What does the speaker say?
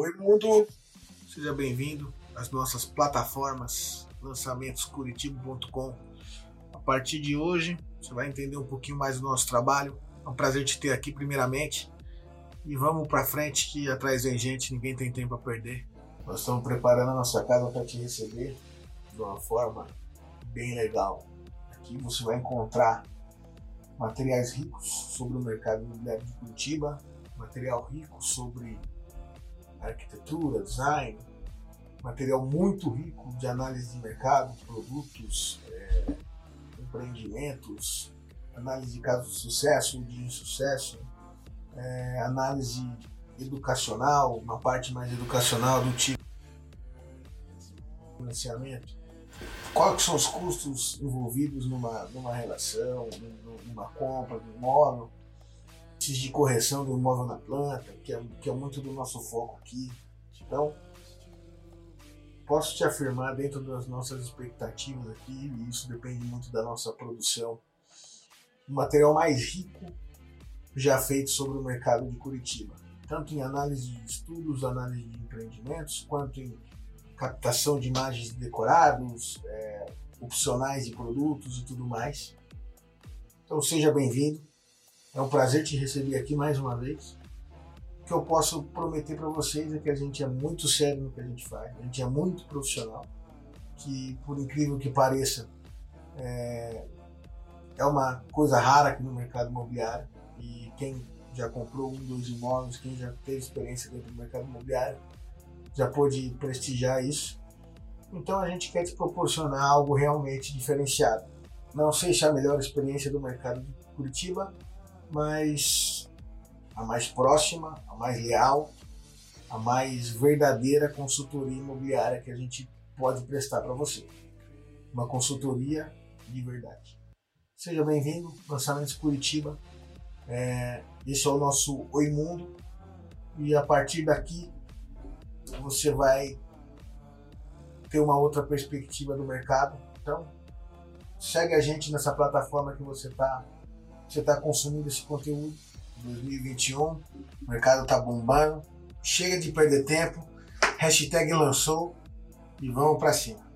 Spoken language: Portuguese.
Oi mundo, seja bem-vindo às nossas plataformas lançamentoscuritiba.com. A partir de hoje você vai entender um pouquinho mais do nosso trabalho. É um prazer te ter aqui primeiramente. E vamos para frente que atrás vem gente, ninguém tem tempo a perder. Nós estamos preparando a nossa casa para te receber de uma forma bem legal. Aqui você vai encontrar materiais ricos sobre o mercado imobiliário de Curitiba, material rico sobre arquitetura, design, material muito rico de análise de mercado, produtos, é, empreendimentos, análise de casos de sucesso, de insucesso, é, análise educacional, uma parte mais educacional do tipo financiamento. Quais são os custos envolvidos numa, numa relação, numa compra de um de correção do imóvel na planta, que é, que é muito do nosso foco aqui. Então, posso te afirmar, dentro das nossas expectativas aqui, e isso depende muito da nossa produção, o material mais rico já feito sobre o mercado de Curitiba, tanto em análise de estudos, análise de empreendimentos, quanto em captação de imagens de decorados, é, opcionais de produtos e tudo mais. Então seja bem-vindo. É um prazer te receber aqui mais uma vez. O que eu posso prometer para vocês é que a gente é muito sério no que a gente faz, a gente é muito profissional, que por incrível que pareça, é, é uma coisa rara aqui no mercado imobiliário e quem já comprou um, dois imóveis, quem já teve experiência dentro do mercado imobiliário, já pôde prestigiar isso. Então a gente quer te proporcionar algo realmente diferenciado. Não sei se é a melhor experiência do mercado de Curitiba, mas a mais próxima, a mais leal, a mais verdadeira consultoria imobiliária que a gente pode prestar para você. Uma consultoria de verdade. Seja bem-vindo, Lançamentos Curitiba. É, esse é o nosso Oi Mundo. E a partir daqui você vai ter uma outra perspectiva do mercado. Então, segue a gente nessa plataforma que você está você está consumindo esse conteúdo. 2021, o mercado está bombando. Chega de perder tempo. Hashtag lançou e vamos para cima.